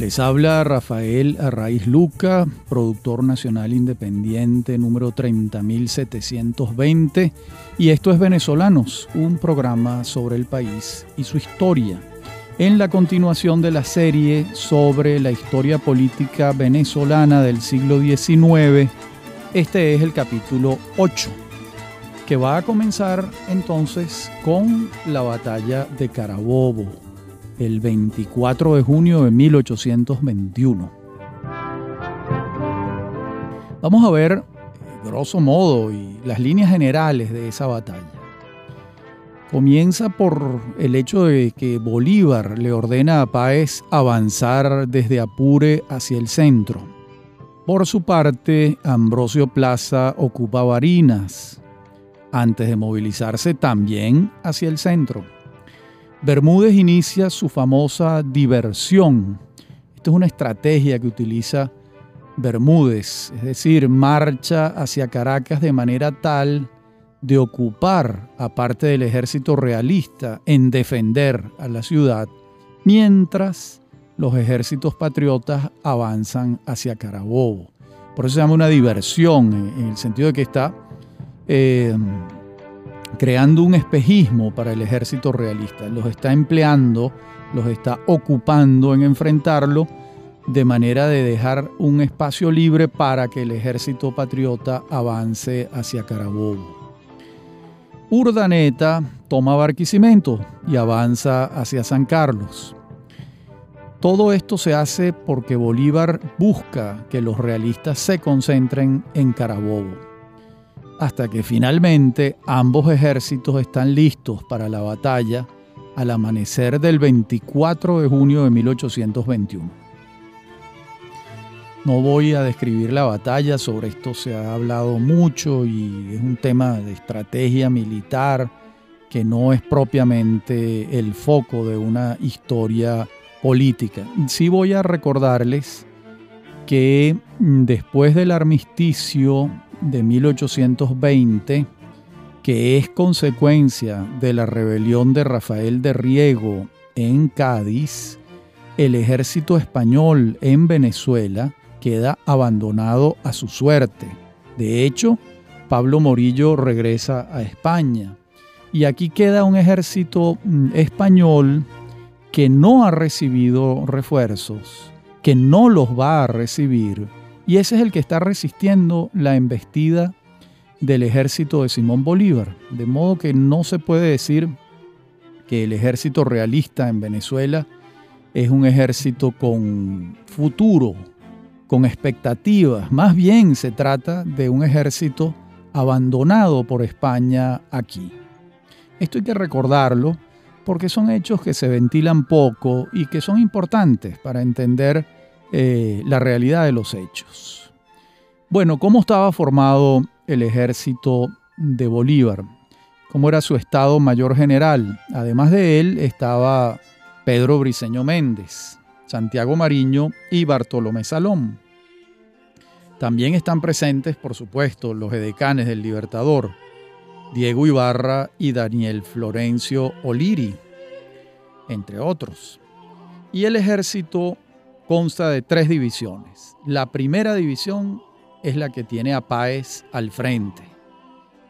Les habla Rafael Arraiz Luca, productor nacional independiente número 30720, y esto es Venezolanos, un programa sobre el país y su historia. En la continuación de la serie sobre la historia política venezolana del siglo XIX, este es el capítulo 8, que va a comenzar entonces con la batalla de Carabobo el 24 de junio de 1821. Vamos a ver, grosso modo, y las líneas generales de esa batalla. Comienza por el hecho de que Bolívar le ordena a Páez avanzar desde Apure hacia el centro. Por su parte, Ambrosio Plaza ocupa Barinas, antes de movilizarse también hacia el centro. Bermúdez inicia su famosa diversión. Esto es una estrategia que utiliza Bermúdez, es decir, marcha hacia Caracas de manera tal de ocupar a parte del ejército realista en defender a la ciudad, mientras los ejércitos patriotas avanzan hacia Carabobo. Por eso se llama una diversión, en el sentido de que está eh, creando un espejismo para el ejército realista. Los está empleando, los está ocupando en enfrentarlo de manera de dejar un espacio libre para que el ejército patriota avance hacia Carabobo. Urdaneta toma Barquisimeto y avanza hacia San Carlos. Todo esto se hace porque Bolívar busca que los realistas se concentren en Carabobo hasta que finalmente ambos ejércitos están listos para la batalla al amanecer del 24 de junio de 1821. No voy a describir la batalla, sobre esto se ha hablado mucho y es un tema de estrategia militar que no es propiamente el foco de una historia política. Sí voy a recordarles que después del armisticio de 1820, que es consecuencia de la rebelión de Rafael de Riego en Cádiz, el ejército español en Venezuela queda abandonado a su suerte. De hecho, Pablo Morillo regresa a España y aquí queda un ejército mm, español que no ha recibido refuerzos, que no los va a recibir y ese es el que está resistiendo la embestida del ejército de Simón Bolívar. De modo que no se puede decir que el ejército realista en Venezuela es un ejército con futuro, con expectativas. Más bien se trata de un ejército abandonado por España aquí. Esto hay que recordarlo porque son hechos que se ventilan poco y que son importantes para entender eh, la realidad de los hechos. Bueno, ¿cómo estaba formado el ejército de Bolívar? ¿Cómo era su estado mayor general? Además de él estaba Pedro Briceño Méndez, Santiago Mariño y Bartolomé Salón. También están presentes, por supuesto, los edecanes del Libertador, Diego Ibarra y Daniel Florencio Oliri, entre otros. Y el ejército consta de tres divisiones. La primera división es la que tiene a Páez al frente.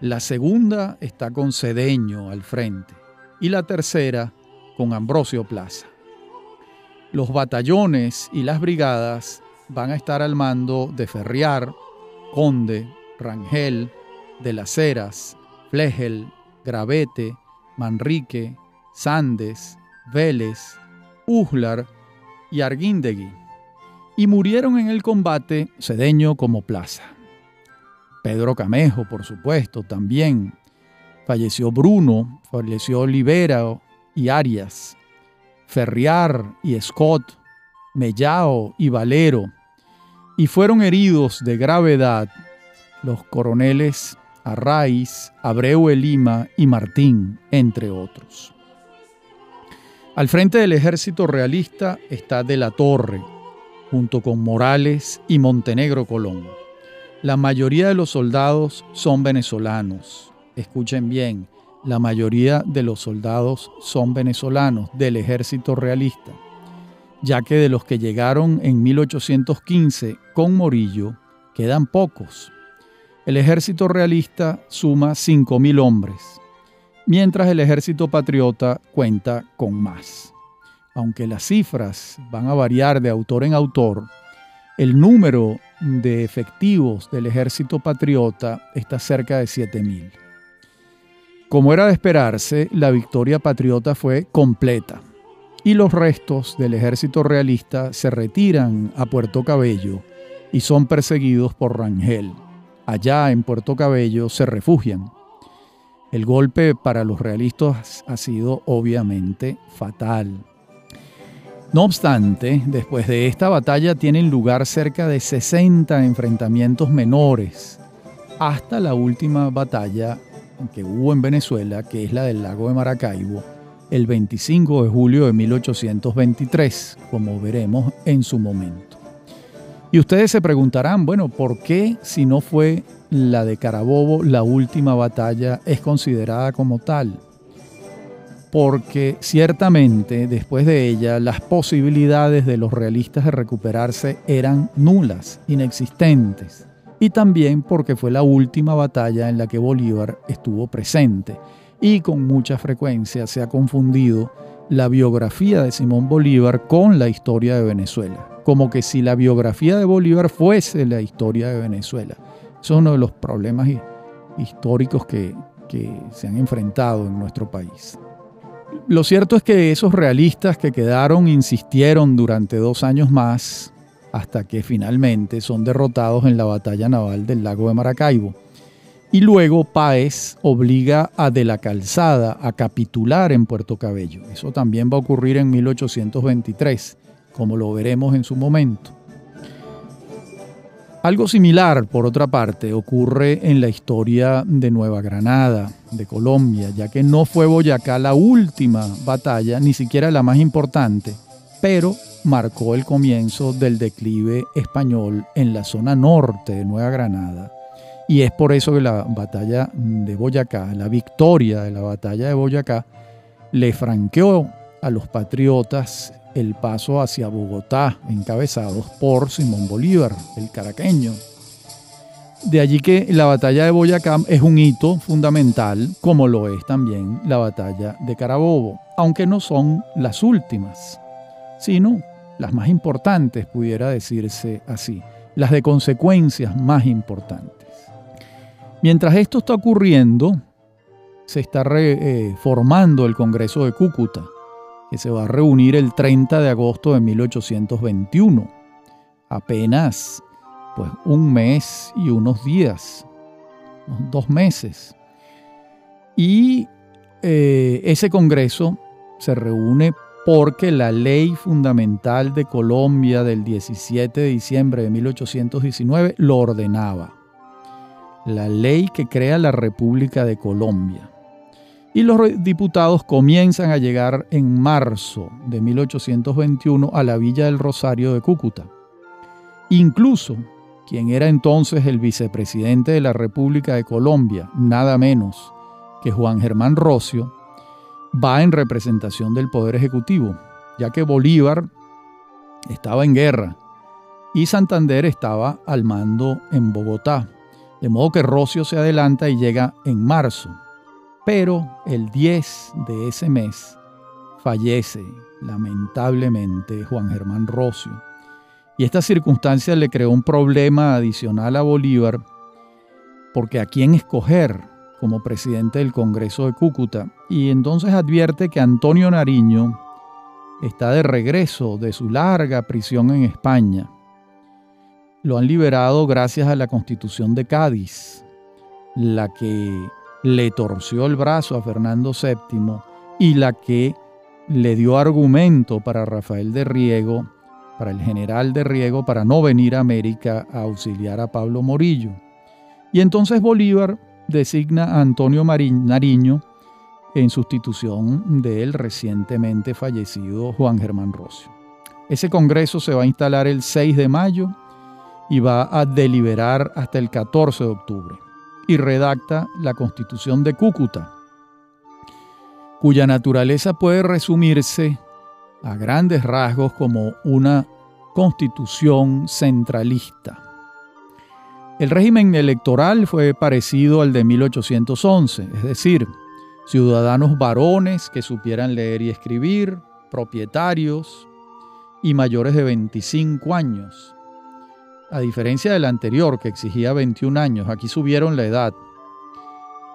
La segunda está con Cedeño al frente. Y la tercera con Ambrosio Plaza. Los batallones y las brigadas van a estar al mando de Ferriar, Conde, Rangel, de las Heras, Flegel, Gravete, Manrique, Sandes, Vélez, Ujlar y Arguindegui, y murieron en el combate Cedeño como plaza. Pedro Camejo, por supuesto, también. Falleció Bruno, falleció Olivera y Arias, Ferriar y Scott, Mellao y Valero, y fueron heridos de gravedad los coroneles Arraiz, Abreu Elima y Martín, entre otros. Al frente del ejército realista está De la Torre, junto con Morales y Montenegro Colón. La mayoría de los soldados son venezolanos. Escuchen bien, la mayoría de los soldados son venezolanos del ejército realista. ya que de los que llegaron en 1815 con Morillo quedan pocos. El ejército realista suma 5.000 hombres, mientras el ejército patriota cuenta con más. Aunque las cifras van a variar de autor en autor, el número de efectivos del ejército patriota está cerca de 7.000. Como era de esperarse, la victoria patriota fue completa y los restos del ejército realista se retiran a Puerto Cabello y son perseguidos por Rangel. Allá en Puerto Cabello se refugian. El golpe para los realistas ha sido obviamente fatal. No obstante, después de esta batalla tienen lugar cerca de 60 enfrentamientos menores, hasta la última batalla que hubo en Venezuela, que es la del lago de Maracaibo, el 25 de julio de 1823, como veremos en su momento. Y ustedes se preguntarán, bueno, ¿por qué si no fue la de Carabobo la última batalla es considerada como tal? Porque ciertamente después de ella las posibilidades de los realistas de recuperarse eran nulas, inexistentes. Y también porque fue la última batalla en la que Bolívar estuvo presente y con mucha frecuencia se ha confundido la biografía de Simón Bolívar con la historia de Venezuela, como que si la biografía de Bolívar fuese la historia de Venezuela. Eso es uno de los problemas históricos que, que se han enfrentado en nuestro país. Lo cierto es que esos realistas que quedaron insistieron durante dos años más hasta que finalmente son derrotados en la batalla naval del lago de Maracaibo. Y luego Páez obliga a De la Calzada a capitular en Puerto Cabello. Eso también va a ocurrir en 1823, como lo veremos en su momento. Algo similar, por otra parte, ocurre en la historia de Nueva Granada, de Colombia, ya que no fue Boyacá la última batalla, ni siquiera la más importante, pero marcó el comienzo del declive español en la zona norte de Nueva Granada. Y es por eso que la batalla de Boyacá, la victoria de la batalla de Boyacá, le franqueó a los patriotas el paso hacia Bogotá, encabezados por Simón Bolívar, el caraqueño. De allí que la batalla de Boyacá es un hito fundamental, como lo es también la batalla de Carabobo, aunque no son las últimas, sino las más importantes, pudiera decirse así, las de consecuencias más importantes. Mientras esto está ocurriendo, se está eh, formando el Congreso de Cúcuta, que se va a reunir el 30 de agosto de 1821. Apenas pues un mes y unos días, dos meses. Y eh, ese Congreso se reúne porque la ley fundamental de Colombia del 17 de diciembre de 1819 lo ordenaba la ley que crea la República de Colombia. Y los diputados comienzan a llegar en marzo de 1821 a la Villa del Rosario de Cúcuta. Incluso quien era entonces el vicepresidente de la República de Colombia, nada menos que Juan Germán Rocio, va en representación del Poder Ejecutivo, ya que Bolívar estaba en guerra y Santander estaba al mando en Bogotá. De modo que Rocio se adelanta y llega en marzo. Pero el 10 de ese mes fallece lamentablemente Juan Germán Rocio. Y esta circunstancia le creó un problema adicional a Bolívar porque a quién escoger como presidente del Congreso de Cúcuta. Y entonces advierte que Antonio Nariño está de regreso de su larga prisión en España lo han liberado gracias a la constitución de Cádiz, la que le torció el brazo a Fernando VII y la que le dio argumento para Rafael de Riego, para el general de Riego, para no venir a América a auxiliar a Pablo Morillo. Y entonces Bolívar designa a Antonio Nariño en sustitución del recientemente fallecido Juan Germán Rocio. Ese congreso se va a instalar el 6 de mayo y va a deliberar hasta el 14 de octubre y redacta la Constitución de Cúcuta, cuya naturaleza puede resumirse a grandes rasgos como una constitución centralista. El régimen electoral fue parecido al de 1811, es decir, ciudadanos varones que supieran leer y escribir, propietarios y mayores de 25 años. A diferencia del anterior, que exigía 21 años, aquí subieron la edad.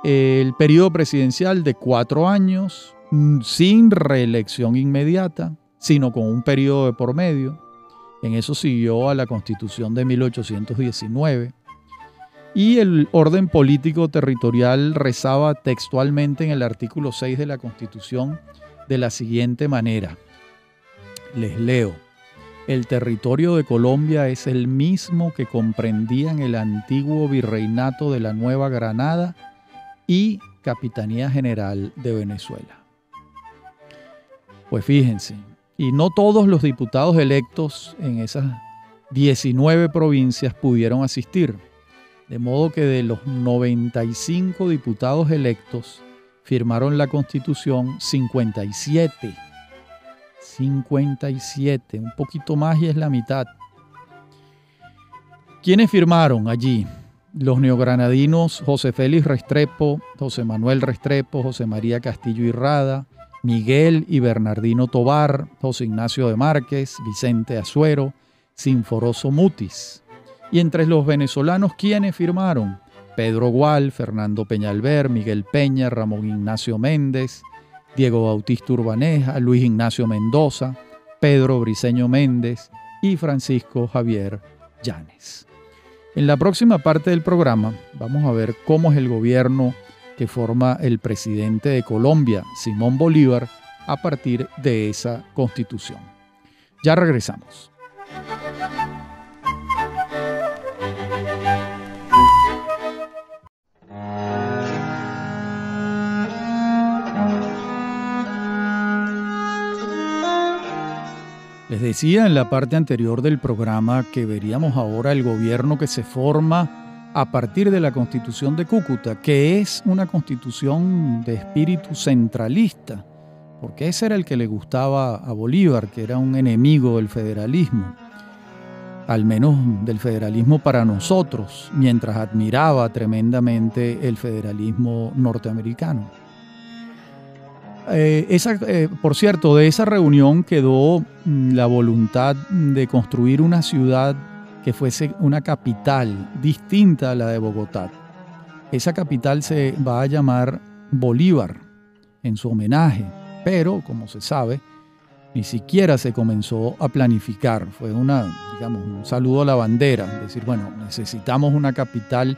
El periodo presidencial de cuatro años, mm, sin reelección inmediata, sino con un periodo de por medio. En eso siguió a la constitución de 1819 y el orden político territorial rezaba textualmente en el artículo 6 de la Constitución de la siguiente manera. Les leo. El territorio de Colombia es el mismo que comprendían el antiguo virreinato de la Nueva Granada y Capitanía General de Venezuela. Pues fíjense, y no todos los diputados electos en esas 19 provincias pudieron asistir. De modo que de los 95 diputados electos firmaron la constitución 57. 57, un poquito más y es la mitad. ¿Quiénes firmaron allí? Los neogranadinos José Félix Restrepo, José Manuel Restrepo, José María Castillo Irrada, Miguel y Bernardino Tobar, José Ignacio de Márquez, Vicente Azuero, Sinforoso Mutis. Y entre los venezolanos, ¿quiénes firmaron? Pedro Gual, Fernando Peñalver, Miguel Peña, Ramón Ignacio Méndez, Diego Bautista Urbaneja, Luis Ignacio Mendoza, Pedro Briceño Méndez y Francisco Javier Llanes. En la próxima parte del programa vamos a ver cómo es el gobierno que forma el presidente de Colombia, Simón Bolívar, a partir de esa constitución. Ya regresamos. Les decía en la parte anterior del programa que veríamos ahora el gobierno que se forma a partir de la constitución de Cúcuta, que es una constitución de espíritu centralista, porque ese era el que le gustaba a Bolívar, que era un enemigo del federalismo, al menos del federalismo para nosotros, mientras admiraba tremendamente el federalismo norteamericano. Eh, esa, eh, por cierto, de esa reunión quedó mm, la voluntad de construir una ciudad que fuese una capital distinta a la de Bogotá. Esa capital se va a llamar Bolívar en su homenaje, pero como se sabe, ni siquiera se comenzó a planificar. Fue una, digamos, un saludo a la bandera, decir, bueno, necesitamos una capital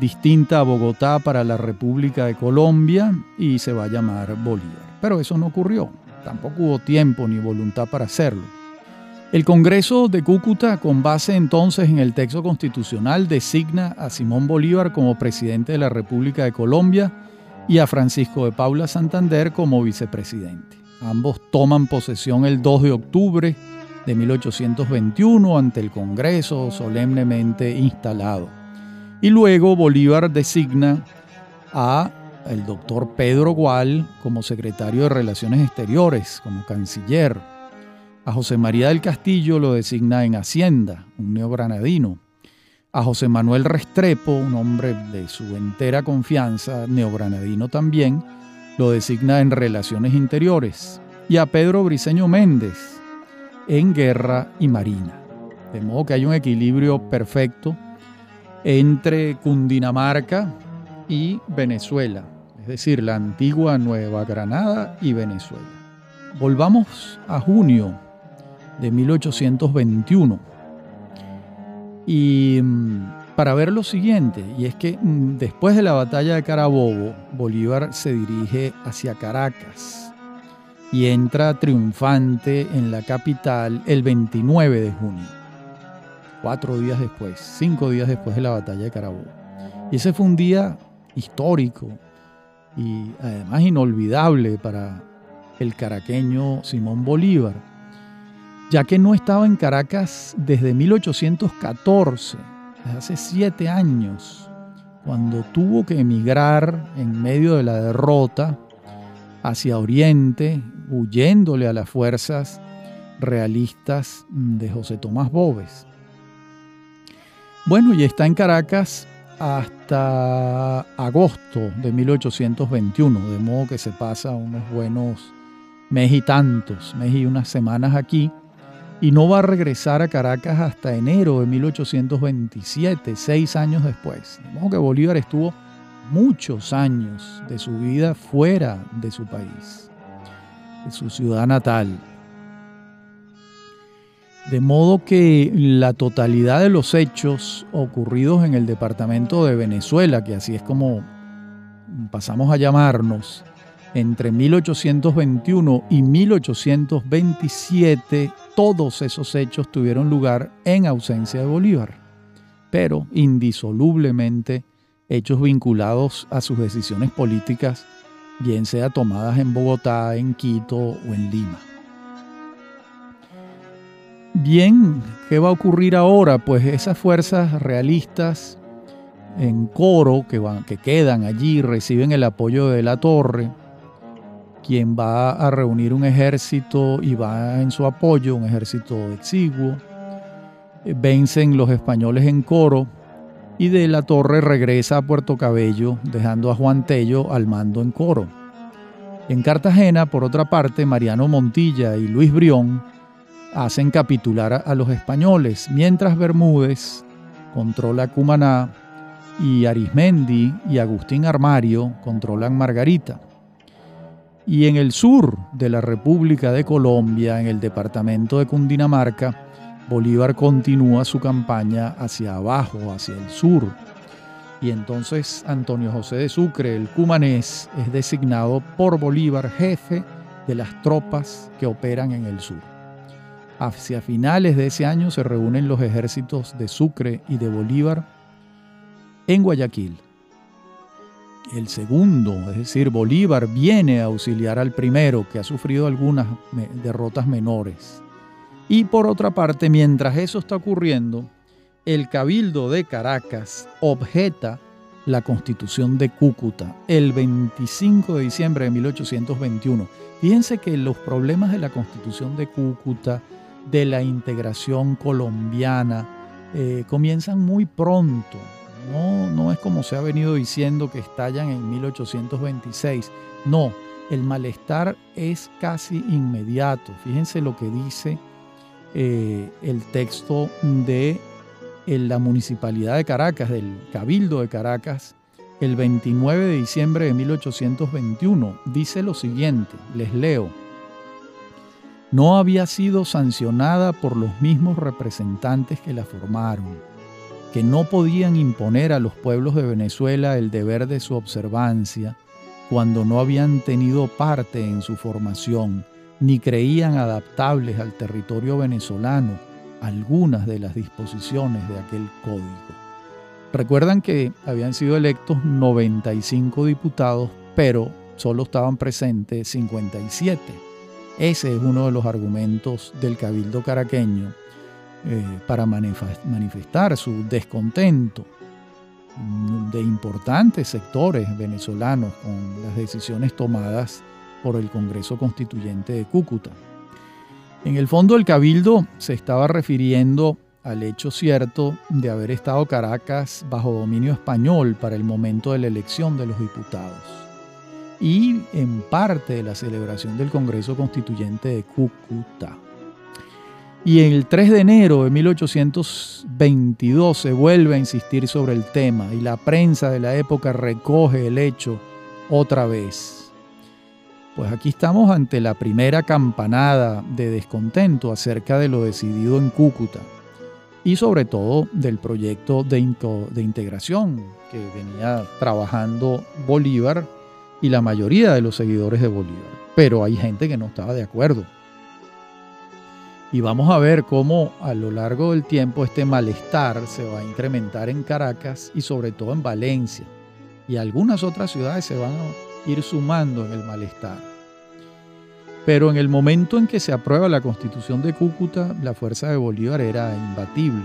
distinta a Bogotá para la República de Colombia y se va a llamar Bolívar. Pero eso no ocurrió, tampoco hubo tiempo ni voluntad para hacerlo. El Congreso de Cúcuta, con base entonces en el texto constitucional, designa a Simón Bolívar como presidente de la República de Colombia y a Francisco de Paula Santander como vicepresidente. Ambos toman posesión el 2 de octubre de 1821 ante el Congreso solemnemente instalado. Y luego Bolívar designa a el doctor Pedro Gual como secretario de Relaciones Exteriores, como canciller. A José María del Castillo lo designa en Hacienda, un neogranadino. A José Manuel Restrepo, un hombre de su entera confianza, neogranadino también, lo designa en Relaciones Interiores. Y a Pedro Briceño Méndez en Guerra y Marina. De modo que hay un equilibrio perfecto entre Cundinamarca y Venezuela, es decir, la antigua Nueva Granada y Venezuela. Volvamos a junio de 1821 y mm, para ver lo siguiente, y es que mm, después de la batalla de Carabobo, Bolívar se dirige hacia Caracas y entra triunfante en la capital el 29 de junio cuatro días después, cinco días después de la batalla de Carabobo. Y ese fue un día histórico y además inolvidable para el caraqueño Simón Bolívar, ya que no estaba en Caracas desde 1814, desde hace siete años, cuando tuvo que emigrar en medio de la derrota hacia Oriente, huyéndole a las fuerzas realistas de José Tomás Bobes. Bueno, y está en Caracas hasta agosto de 1821, de modo que se pasa unos buenos mes y tantos, mes y unas semanas aquí, y no va a regresar a Caracas hasta enero de 1827, seis años después. De modo que Bolívar estuvo muchos años de su vida fuera de su país, de su ciudad natal. De modo que la totalidad de los hechos ocurridos en el departamento de Venezuela, que así es como pasamos a llamarnos, entre 1821 y 1827, todos esos hechos tuvieron lugar en ausencia de Bolívar, pero indisolublemente hechos vinculados a sus decisiones políticas, bien sea tomadas en Bogotá, en Quito o en Lima. Bien, ¿qué va a ocurrir ahora? Pues esas fuerzas realistas en coro que, van, que quedan allí reciben el apoyo de la torre, quien va a reunir un ejército y va en su apoyo, un ejército exiguo. Vencen los españoles en coro y de la torre regresa a Puerto Cabello, dejando a Juan Tello al mando en coro. En Cartagena, por otra parte, Mariano Montilla y Luis Brión hacen capitular a los españoles, mientras Bermúdez controla Cumaná y Arismendi y Agustín Armario controlan Margarita. Y en el sur de la República de Colombia, en el departamento de Cundinamarca, Bolívar continúa su campaña hacia abajo, hacia el sur. Y entonces Antonio José de Sucre, el cumanés, es designado por Bolívar jefe de las tropas que operan en el sur. Hacia finales de ese año se reúnen los ejércitos de Sucre y de Bolívar en Guayaquil. El segundo, es decir, Bolívar, viene a auxiliar al primero, que ha sufrido algunas derrotas menores. Y por otra parte, mientras eso está ocurriendo, el Cabildo de Caracas objeta la constitución de Cúcuta el 25 de diciembre de 1821. Fíjense que los problemas de la constitución de Cúcuta de la integración colombiana eh, comienzan muy pronto. No, no es como se ha venido diciendo que estallan en 1826. No, el malestar es casi inmediato. Fíjense lo que dice eh, el texto de la Municipalidad de Caracas, del Cabildo de Caracas, el 29 de diciembre de 1821. Dice lo siguiente, les leo no había sido sancionada por los mismos representantes que la formaron, que no podían imponer a los pueblos de Venezuela el deber de su observancia cuando no habían tenido parte en su formación ni creían adaptables al territorio venezolano algunas de las disposiciones de aquel código. Recuerdan que habían sido electos 95 diputados, pero solo estaban presentes 57 ese es uno de los argumentos del cabildo caraqueño eh, para manifestar su descontento de importantes sectores venezolanos con las decisiones tomadas por el Congreso Constituyente de Cúcuta. En el fondo el cabildo se estaba refiriendo al hecho cierto de haber estado Caracas bajo dominio español para el momento de la elección de los diputados y en parte de la celebración del Congreso Constituyente de Cúcuta. Y el 3 de enero de 1822 se vuelve a insistir sobre el tema y la prensa de la época recoge el hecho otra vez. Pues aquí estamos ante la primera campanada de descontento acerca de lo decidido en Cúcuta y sobre todo del proyecto de, de integración que venía trabajando Bolívar y la mayoría de los seguidores de Bolívar. Pero hay gente que no estaba de acuerdo. Y vamos a ver cómo a lo largo del tiempo este malestar se va a incrementar en Caracas y sobre todo en Valencia. Y algunas otras ciudades se van a ir sumando en el malestar. Pero en el momento en que se aprueba la constitución de Cúcuta, la fuerza de Bolívar era imbatible.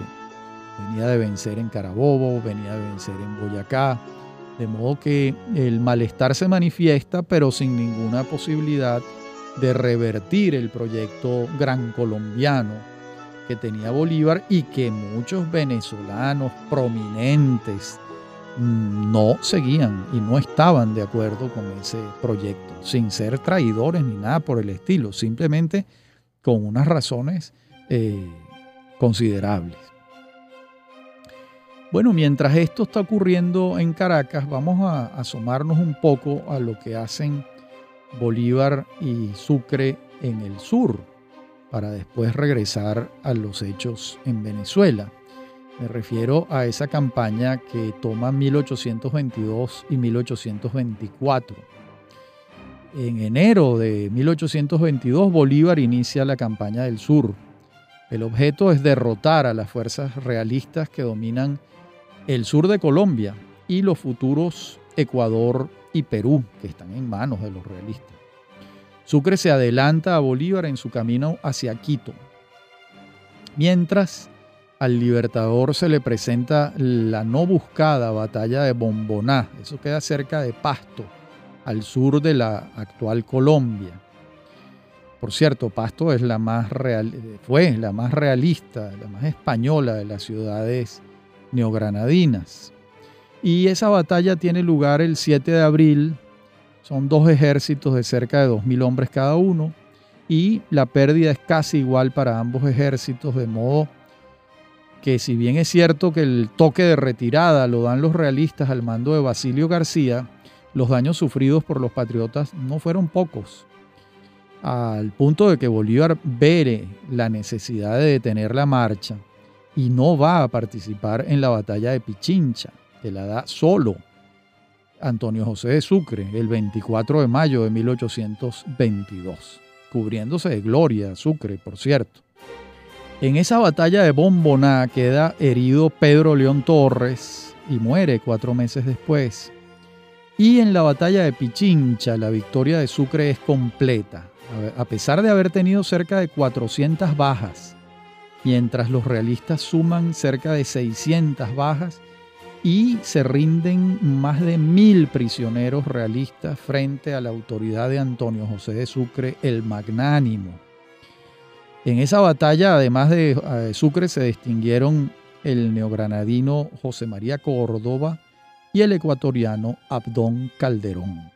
Venía de vencer en Carabobo, venía de vencer en Boyacá, de modo que el malestar se manifiesta, pero sin ninguna posibilidad de revertir el proyecto gran colombiano que tenía Bolívar y que muchos venezolanos prominentes no seguían y no estaban de acuerdo con ese proyecto, sin ser traidores ni nada por el estilo, simplemente con unas razones eh, considerables. Bueno, mientras esto está ocurriendo en Caracas, vamos a asomarnos un poco a lo que hacen Bolívar y Sucre en el sur, para después regresar a los hechos en Venezuela. Me refiero a esa campaña que toma 1822 y 1824. En enero de 1822 Bolívar inicia la campaña del sur. El objeto es derrotar a las fuerzas realistas que dominan el sur de Colombia y los futuros Ecuador y Perú, que están en manos de los realistas. Sucre se adelanta a Bolívar en su camino hacia Quito, mientras al Libertador se le presenta la no buscada batalla de Bomboná, eso queda cerca de Pasto, al sur de la actual Colombia. Por cierto, Pasto es la más fue la más realista, la más española de las ciudades neogranadinas. Y esa batalla tiene lugar el 7 de abril. Son dos ejércitos de cerca de 2.000 hombres cada uno. Y la pérdida es casi igual para ambos ejércitos, de modo que si bien es cierto que el toque de retirada lo dan los realistas al mando de Basilio García, los daños sufridos por los patriotas no fueron pocos, al punto de que Bolívar vere la necesidad de detener la marcha y no va a participar en la batalla de Pichincha, que la da solo Antonio José de Sucre el 24 de mayo de 1822, cubriéndose de gloria Sucre, por cierto. En esa batalla de Bomboná queda herido Pedro León Torres y muere cuatro meses después. Y en la batalla de Pichincha la victoria de Sucre es completa, a pesar de haber tenido cerca de 400 bajas mientras los realistas suman cerca de 600 bajas y se rinden más de mil prisioneros realistas frente a la autoridad de Antonio José de Sucre el Magnánimo. En esa batalla, además de eh, Sucre, se distinguieron el neogranadino José María Córdoba y el ecuatoriano Abdón Calderón.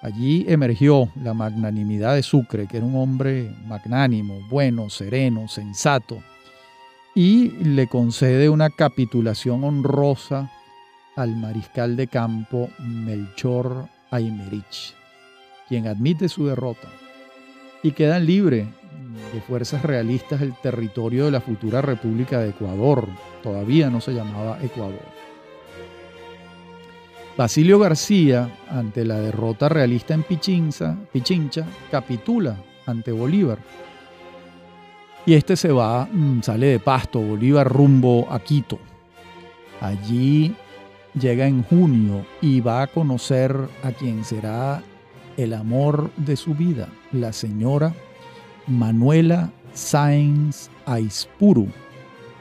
Allí emergió la magnanimidad de Sucre, que era un hombre magnánimo, bueno, sereno, sensato, y le concede una capitulación honrosa al mariscal de campo Melchor Aymerich, quien admite su derrota y queda libre de fuerzas realistas el territorio de la futura República de Ecuador, todavía no se llamaba Ecuador. Basilio García, ante la derrota realista en Pichincha, Pichincha capitula ante Bolívar. Y este se va, mm, sale de Pasto, Bolívar rumbo a Quito. Allí llega en junio y va a conocer a quien será el amor de su vida, la señora Manuela Sáenz Aispuru,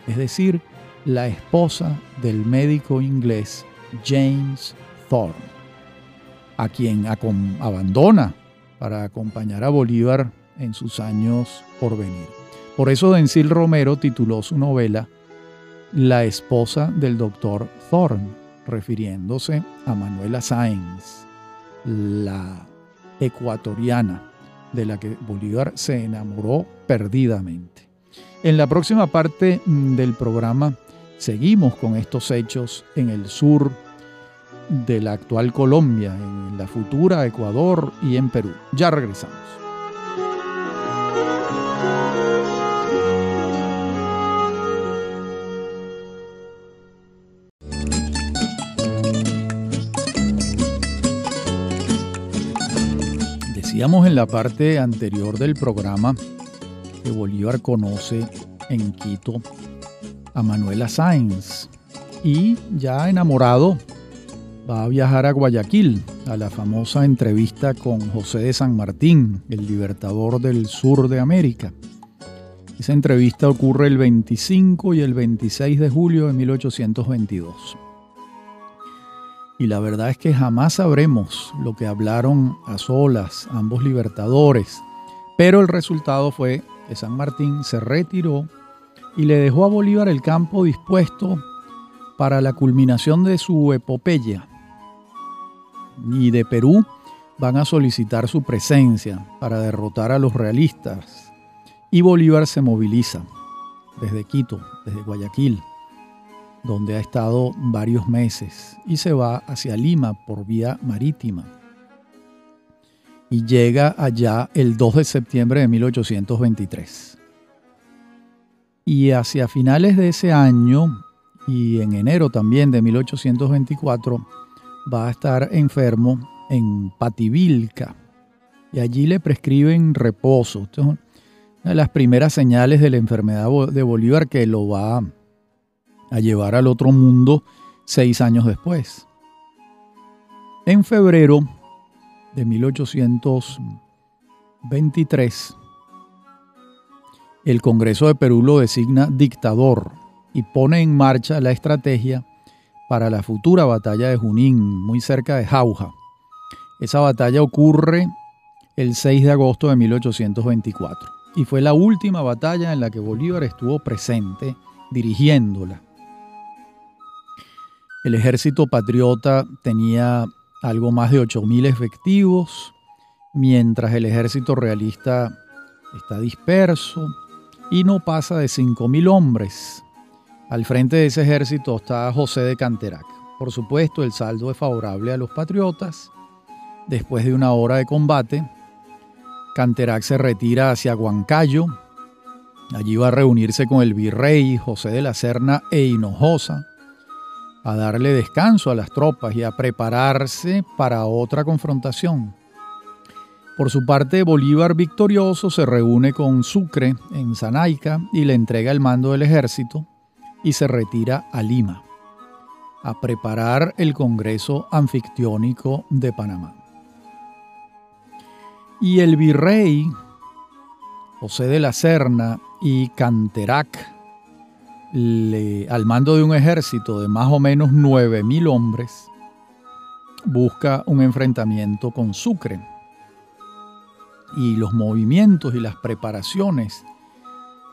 es decir, la esposa del médico inglés James Thorne, a quien abandona para acompañar a Bolívar en sus años por venir. Por eso Dencil Romero tituló su novela La esposa del doctor Thorne, refiriéndose a Manuela Sáenz, la ecuatoriana de la que Bolívar se enamoró perdidamente. En la próxima parte mm, del programa seguimos con estos hechos en el sur de la actual Colombia, en la futura Ecuador y en Perú. Ya regresamos. Decíamos en la parte anterior del programa que Bolívar conoce en Quito a Manuela Sáenz y ya enamorado va a viajar a Guayaquil a la famosa entrevista con José de San Martín, el libertador del sur de América. Esa entrevista ocurre el 25 y el 26 de julio de 1822. Y la verdad es que jamás sabremos lo que hablaron a solas ambos libertadores, pero el resultado fue que San Martín se retiró y le dejó a Bolívar el campo dispuesto para la culminación de su epopeya. Y de Perú van a solicitar su presencia para derrotar a los realistas. Y Bolívar se moviliza desde Quito, desde Guayaquil, donde ha estado varios meses, y se va hacia Lima por vía marítima. Y llega allá el 2 de septiembre de 1823. Y hacia finales de ese año, y en enero también de 1824, va a estar enfermo en Pativilca y allí le prescriben reposo. Esta es una de las primeras señales de la enfermedad de Bolívar que lo va a llevar al otro mundo seis años después. En febrero de 1823, el Congreso de Perú lo designa dictador y pone en marcha la estrategia para la futura batalla de Junín, muy cerca de Jauja. Esa batalla ocurre el 6 de agosto de 1824 y fue la última batalla en la que Bolívar estuvo presente dirigiéndola. El ejército patriota tenía algo más de 8.000 efectivos, mientras el ejército realista está disperso y no pasa de 5.000 hombres. Al frente de ese ejército está José de Canterac. Por supuesto, el saldo es favorable a los patriotas Después de una hora de combate, Canterac se retira hacia Huancayo. Allí va a reunirse con el virrey José de la Serna e Hinojosa, a darle descanso a las tropas y a prepararse para otra confrontación. Por su parte, Bolívar victorioso se reúne con Sucre en Zanaica y le entrega el mando del ejército y se retira a Lima a preparar el Congreso Anfictiónico de Panamá. Y el virrey José de la Serna y Canterac, al mando de un ejército de más o menos 9.000 hombres, busca un enfrentamiento con Sucre. Y los movimientos y las preparaciones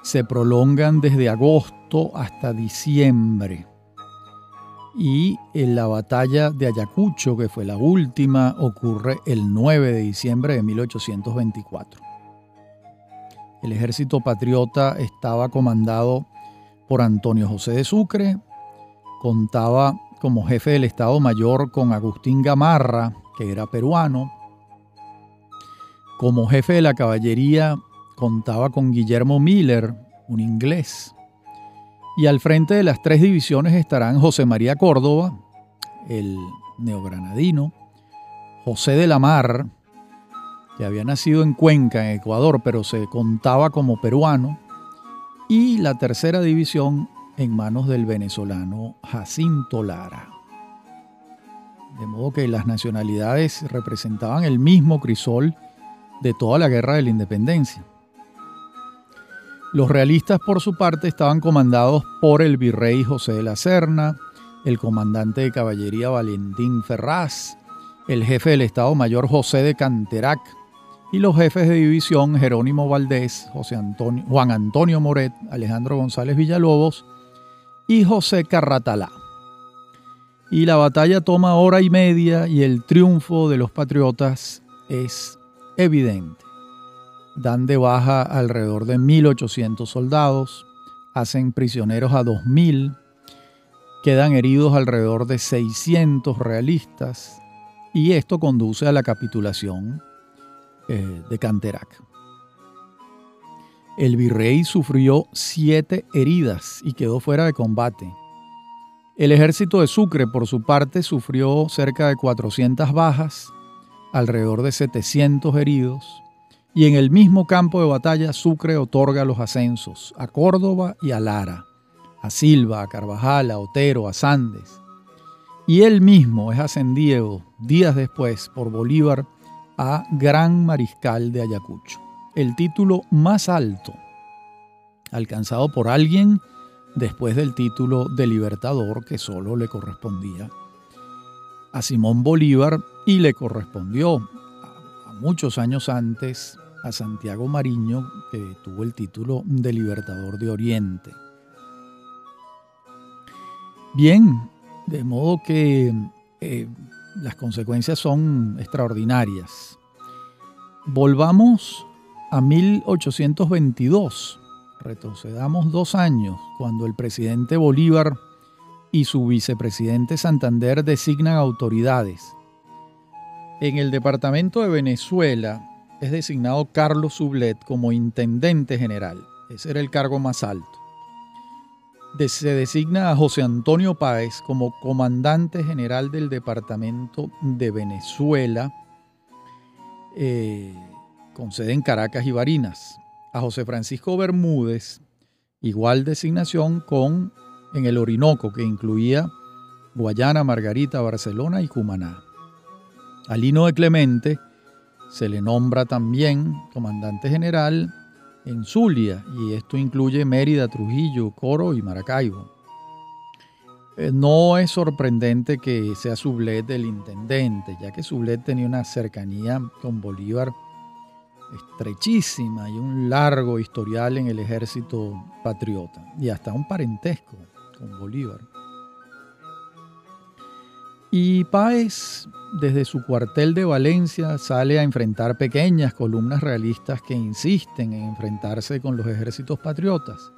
se prolongan desde agosto hasta diciembre. Y en la batalla de Ayacucho, que fue la última, ocurre el 9 de diciembre de 1824. El ejército patriota estaba comandado por Antonio José de Sucre, contaba como jefe del Estado Mayor con Agustín Gamarra, que era peruano, como jefe de la caballería contaba con Guillermo Miller, un inglés, y al frente de las tres divisiones estarán José María Córdoba, el neogranadino, José de la Mar, que había nacido en Cuenca, en Ecuador, pero se contaba como peruano, y la tercera división en manos del venezolano Jacinto Lara. De modo que las nacionalidades representaban el mismo crisol de toda la guerra de la independencia. Los realistas, por su parte, estaban comandados por el virrey José de la Serna, el comandante de caballería Valentín Ferraz, el jefe del Estado Mayor José de Canterac y los jefes de división Jerónimo Valdés, José Antonio, Juan Antonio Moret, Alejandro González Villalobos y José Carratalá. Y la batalla toma hora y media y el triunfo de los patriotas es evidente dan de baja alrededor de 1.800 soldados, hacen prisioneros a 2.000, quedan heridos alrededor de 600 realistas y esto conduce a la capitulación eh, de Canterac. El virrey sufrió siete heridas y quedó fuera de combate. El ejército de Sucre, por su parte, sufrió cerca de 400 bajas, alrededor de 700 heridos, y en el mismo campo de batalla, Sucre otorga los ascensos a Córdoba y a Lara, a Silva, a Carvajal, a Otero, a Sandes. Y él mismo es ascendido días después por Bolívar a Gran Mariscal de Ayacucho, el título más alto alcanzado por alguien después del título de Libertador que solo le correspondía a Simón Bolívar y le correspondió a, muchos años antes a Santiago Mariño, que tuvo el título de Libertador de Oriente. Bien, de modo que eh, las consecuencias son extraordinarias. Volvamos a 1822. Retrocedamos dos años, cuando el presidente Bolívar y su vicepresidente Santander designan autoridades. En el departamento de Venezuela es designado Carlos Sublet como intendente general. Ese era el cargo más alto. se designa a José Antonio Páez como comandante general del departamento de Venezuela. Eh, con sede en Caracas y Barinas, a José Francisco Bermúdez, igual designación con en el Orinoco, que incluía Guayana, Margarita, Barcelona y Cumaná. A Lino de Clemente se le nombra también comandante general en Zulia, y esto incluye Mérida, Trujillo, Coro y Maracaibo. Eh, no es sorprendente que sea Sublet el intendente, ya que Sublet tenía una cercanía con Bolívar estrechísima y un largo historial en el ejército patriota y hasta un parentesco con Bolívar. Y Páez, desde su cuartel de Valencia, sale a enfrentar pequeñas columnas realistas que insisten en enfrentarse con los ejércitos patriotas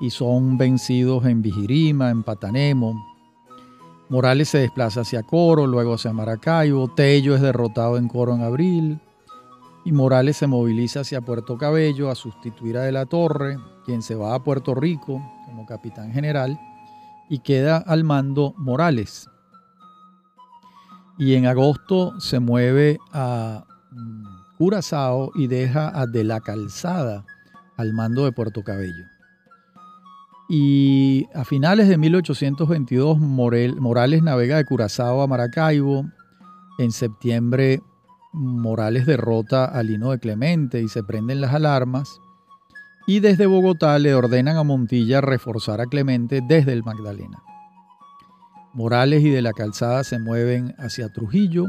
y son vencidos en Vigirima, en Patanemo. Morales se desplaza hacia Coro, luego hacia Maracaibo, Tello es derrotado en Coro en abril, y Morales se moviliza hacia Puerto Cabello a sustituir a De la Torre, quien se va a Puerto Rico como capitán general y queda al mando Morales. Y en agosto se mueve a mm, Curazao y deja a De la Calzada al mando de Puerto Cabello. Y a finales de 1822 Morales navega de Curazao a Maracaibo. En septiembre Morales derrota a Lino de Clemente y se prenden las alarmas. Y desde Bogotá le ordenan a Montilla reforzar a Clemente desde el Magdalena. Morales y de la Calzada se mueven hacia Trujillo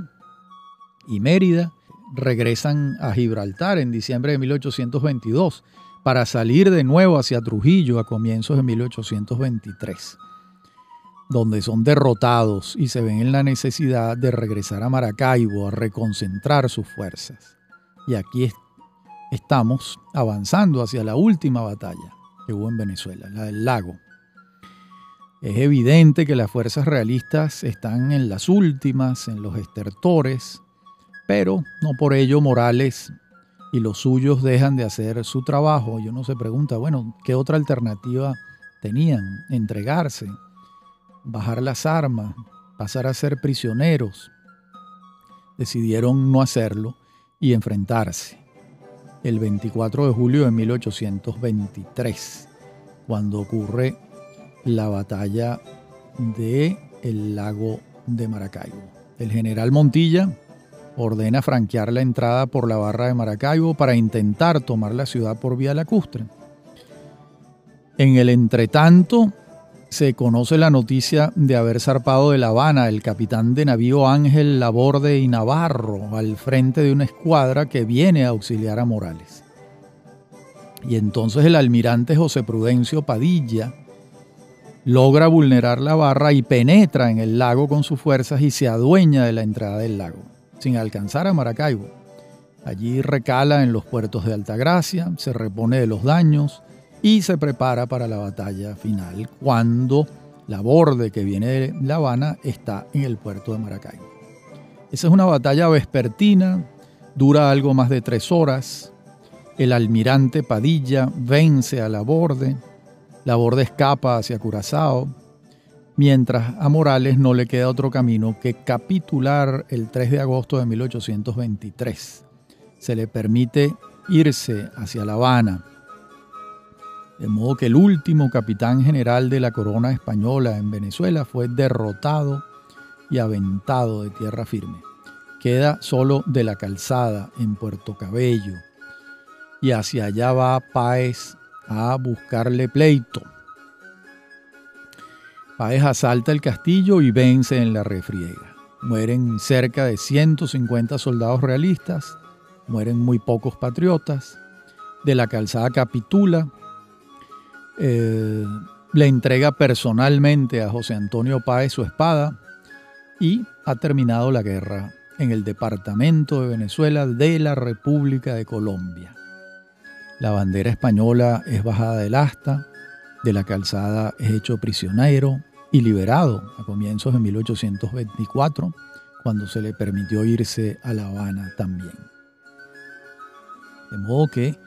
y Mérida. Regresan a Gibraltar en diciembre de 1822 para salir de nuevo hacia Trujillo a comienzos de 1823 donde son derrotados y se ven en la necesidad de regresar a Maracaibo a reconcentrar sus fuerzas. Y aquí estamos avanzando hacia la última batalla que hubo en Venezuela, la del lago. Es evidente que las fuerzas realistas están en las últimas, en los estertores, pero no por ello Morales y los suyos dejan de hacer su trabajo. Y uno se pregunta, bueno, ¿qué otra alternativa tenían? Entregarse bajar las armas, pasar a ser prisioneros, decidieron no hacerlo y enfrentarse. El 24 de julio de 1823, cuando ocurre la batalla de el lago de Maracaibo. El general Montilla ordena franquear la entrada por la barra de Maracaibo para intentar tomar la ciudad por vía lacustre. En el entretanto, se conoce la noticia de haber zarpado de La Habana el capitán de navío Ángel Laborde y Navarro al frente de una escuadra que viene a auxiliar a Morales. Y entonces el almirante José Prudencio Padilla logra vulnerar la barra y penetra en el lago con sus fuerzas y se adueña de la entrada del lago, sin alcanzar a Maracaibo. Allí recala en los puertos de Altagracia, se repone de los daños, y se prepara para la batalla final cuando la borde que viene de La Habana está en el puerto de Maracaibo. Esa es una batalla vespertina, dura algo más de tres horas. El almirante Padilla vence a la borde, la borde escapa hacia Curazao, mientras a Morales no le queda otro camino que capitular el 3 de agosto de 1823. Se le permite irse hacia La Habana de modo que el último capitán general de la corona española en Venezuela fue derrotado y aventado de tierra firme. Queda solo de la calzada en Puerto Cabello y hacia allá va Páez a buscarle pleito. Páez asalta el castillo y vence en la refriega. Mueren cerca de 150 soldados realistas, mueren muy pocos patriotas. De la calzada capitula, eh, le entrega personalmente a José Antonio Páez su espada y ha terminado la guerra en el departamento de Venezuela de la República de Colombia. La bandera española es bajada del asta, de la calzada es hecho prisionero y liberado a comienzos de 1824, cuando se le permitió irse a La Habana también. De modo que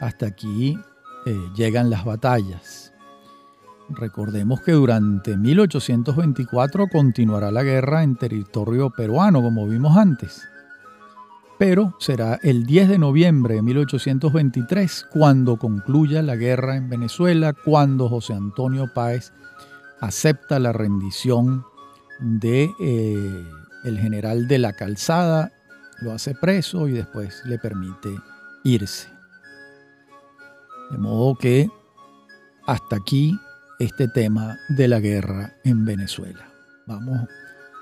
hasta aquí eh, llegan las batallas. Recordemos que durante 1824 continuará la guerra en territorio peruano, como vimos antes. Pero será el 10 de noviembre de 1823 cuando concluya la guerra en Venezuela, cuando José Antonio Páez acepta la rendición de eh, el general de la calzada, lo hace preso y después le permite irse. De modo que hasta aquí este tema de la guerra en Venezuela. Vamos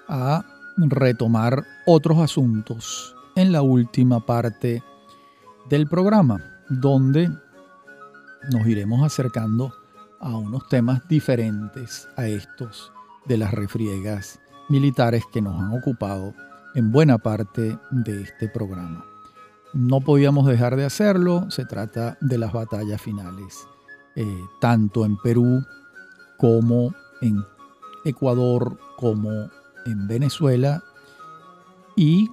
a retomar otros asuntos en la última parte del programa, donde nos iremos acercando a unos temas diferentes a estos de las refriegas militares que nos han ocupado en buena parte de este programa. No podíamos dejar de hacerlo, se trata de las batallas finales, eh, tanto en Perú como en Ecuador, como en Venezuela y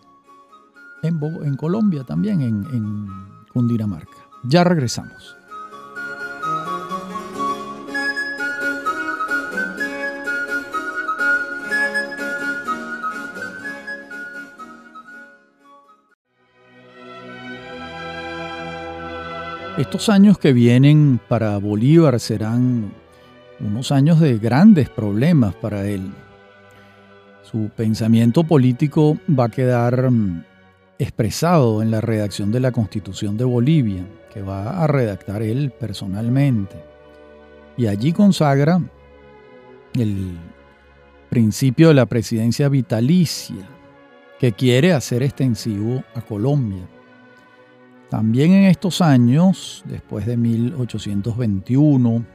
en, Colombia también, en, en Cundinamarca. Ya regresamos. Estos años que vienen para Bolívar serán unos años de grandes problemas para él. Su pensamiento político va a quedar mm, expresado en la redacción de la Constitución de Bolivia, que va a redactar él personalmente. Y allí consagra el principio de la presidencia vitalicia, que quiere hacer extensivo a Colombia. También en estos años, después de 1821,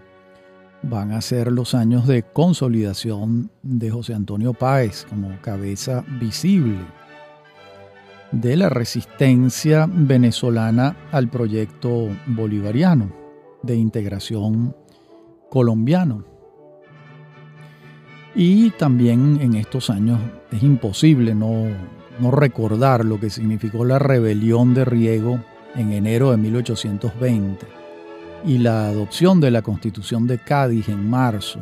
van a ser los años de consolidación de José Antonio Páez como cabeza visible de la resistencia venezolana al proyecto bolivariano de integración colombiano. Y también en estos años es imposible no, no recordar lo que significó la rebelión de Riego en enero de 1820 y la adopción de la Constitución de Cádiz en marzo.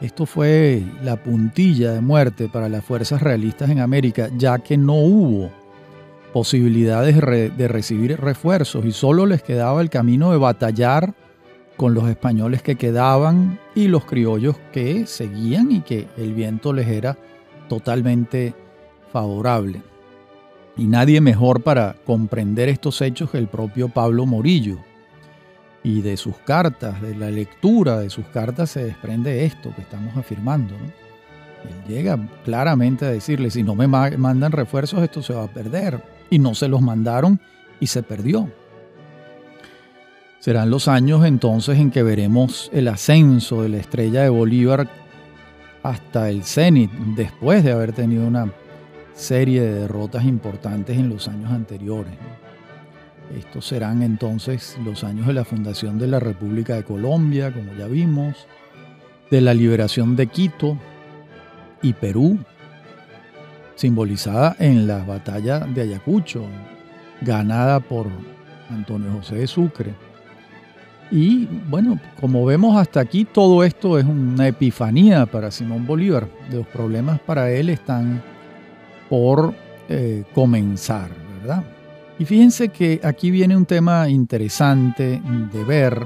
Esto fue la puntilla de muerte para las fuerzas realistas en América, ya que no hubo posibilidades de recibir refuerzos y solo les quedaba el camino de batallar con los españoles que quedaban y los criollos que seguían y que el viento les era totalmente favorable. Y nadie mejor para comprender estos hechos que el propio Pablo Morillo, y de sus cartas, de la lectura de sus cartas se desprende esto que estamos afirmando. Él llega claramente a decirle, si no me mandan refuerzos, esto se va a perder. Y no se los mandaron y se perdió. Serán los años entonces en que veremos el ascenso de la estrella de Bolívar hasta el cenit, después de haber tenido una serie de derrotas importantes en los años anteriores. Estos serán entonces los años de la fundación de la República de Colombia, como ya vimos, de la liberación de Quito y Perú, simbolizada en la batalla de Ayacucho, ganada por Antonio José de Sucre. Y bueno, como vemos hasta aquí, todo esto es una epifanía para Simón Bolívar. Los problemas para él están por eh, comenzar, ¿verdad? Y fíjense que aquí viene un tema interesante de ver,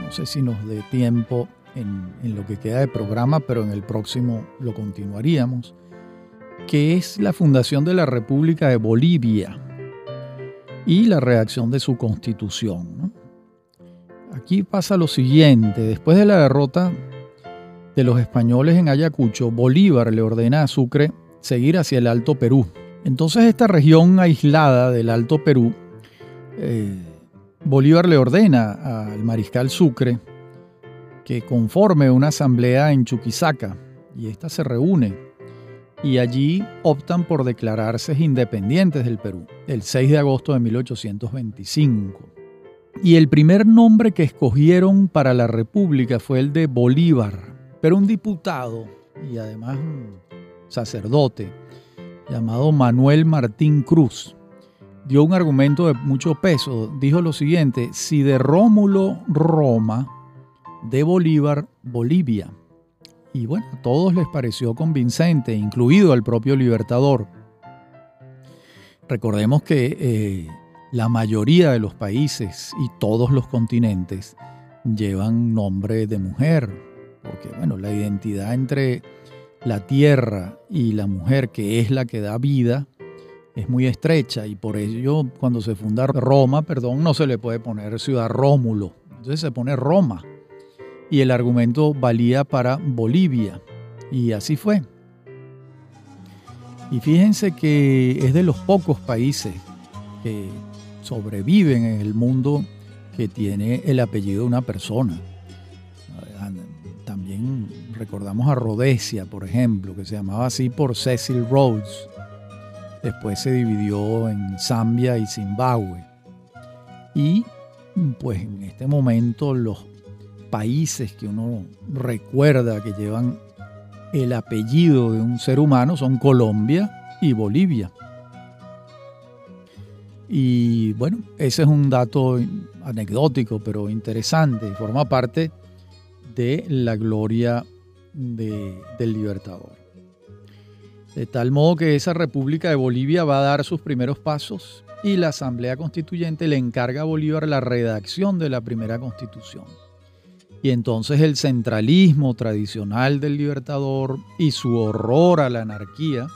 no sé si nos dé tiempo en, lo que queda de programa, pero en el próximo lo continuaríamos, que es la fundación de la República de Bolivia y la redacción de su constitución. Aquí pasa lo siguiente, después de la derrota de los españoles en Ayacucho, Bolívar le ordena a Sucre seguir hacia el Alto Perú. Entonces esta región aislada del Alto Perú, eh, Bolívar le ordena al mariscal Sucre que conforme una asamblea en Chuquisaca y esta se reúne y allí optan por declararse independientes del Perú el 6 de agosto de 1825. Y el primer nombre que escogieron para la República fue el de Bolívar, pero un diputado y además un sacerdote llamado Manuel Martín Cruz dio un argumento de mucho peso. Dijo lo siguiente, si de Rómulo Roma, de Bolívar Bolivia. Y bueno, a todos les pareció convincente, incluido al propio Libertador. Recordemos que eh, la mayoría de los países y todos los continentes llevan nombre de mujer, porque bueno, la identidad entre la tierra y la mujer, que es la que da vida, es muy estrecha y por ello cuando se funda Roma, perdón, no se le puede poner ciudad Rómulo, entonces se pone Roma. Y el argumento valía para Bolivia y así fue. Y fíjense que es de los pocos países que sobreviven en el mundo que tiene el apellido de una persona. También recordamos a Rhodesia, por ejemplo, que se llamaba así por Cecil Rhodes. Después se dividió en Zambia y Zimbabue. Y pues en este momento los países que uno recuerda que llevan el apellido de un ser humano son Colombia y Bolivia. Y bueno, ese es un dato anecdótico, pero interesante. Forma parte de la gloria del Libertador. De tal modo que esa República de Bolivia va a dar sus primeros pasos y la Asamblea Constituyente le encarga a Bolívar la redacción de la primera constitución. Y entonces el centralismo tradicional del Libertador y su horror a la anarquía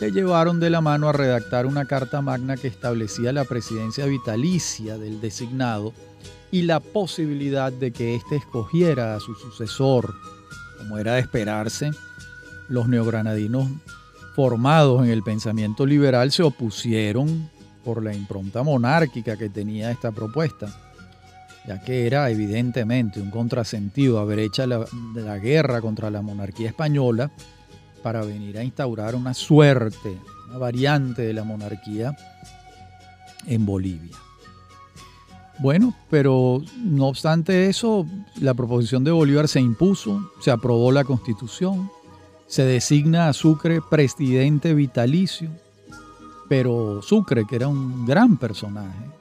le llevaron de la mano a redactar una carta magna que establecía la presidencia vitalicia del designado y la posibilidad de que éste escogiera a su sucesor. Como era de esperarse, los neogranadinos formados en el pensamiento liberal se opusieron por la impronta monárquica que tenía esta propuesta, ya que era evidentemente un contrasentido haber hecho la, la guerra contra la monarquía española para venir a instaurar una suerte, una variante de la monarquía en Bolivia. Bueno, pero no obstante eso, la proposición de Bolívar se impuso, se aprobó la constitución, se designa a Sucre presidente vitalicio, pero Sucre, que era un gran personaje,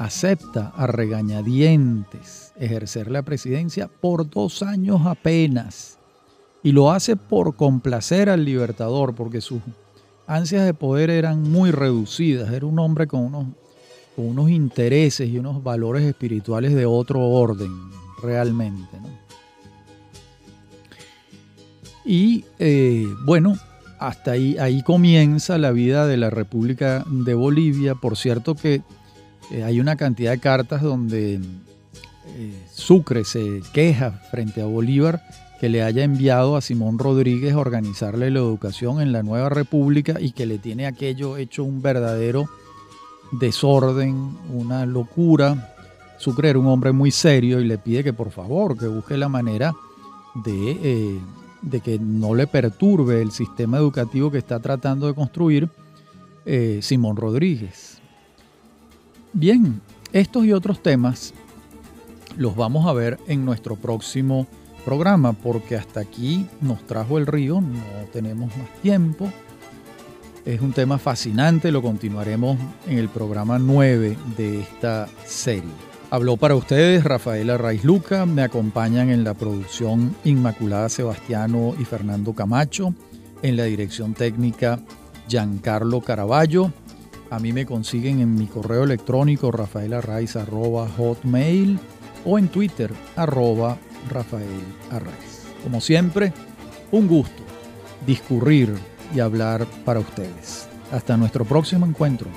acepta a regañadientes ejercer la presidencia por dos años apenas y lo hace por complacer al libertador, porque sus ansias de poder eran muy reducidas. Era un hombre con unos, con unos intereses y unos valores espirituales de otro orden, realmente. Y eh, bueno, hasta ahí, ahí comienza la vida de la República de Bolivia. Por cierto que eh, hay una cantidad de cartas donde eh, Sucre se queja frente a Bolívar que le haya enviado a Simón Rodríguez a organizarle la educación en la nueva república y que le tiene aquello hecho un verdadero desorden, una locura. Sucre era un hombre muy serio y le pide que por favor que busque la manera de, eh, que no le perturbe el sistema educativo que está tratando de construir Simón Rodríguez. Bien, estos y otros temas los vamos a ver en nuestro próximo programa porque hasta aquí nos trajo el río, no tenemos más tiempo. Es un tema fascinante, lo continuaremos en el programa 9 de esta serie. Habló para ustedes Rafaela Raiz Luca, me acompañan en la producción Inmaculada Sebastiano y Fernando Camacho, en la dirección técnica Giancarlo Caraballo. A mí me consiguen en mi correo electrónico rafaelarraiz.hotmail o en Twitter arroba Rafael Arraiz. Como siempre, un gusto discurrir y hablar para ustedes. Hasta nuestro próximo encuentro.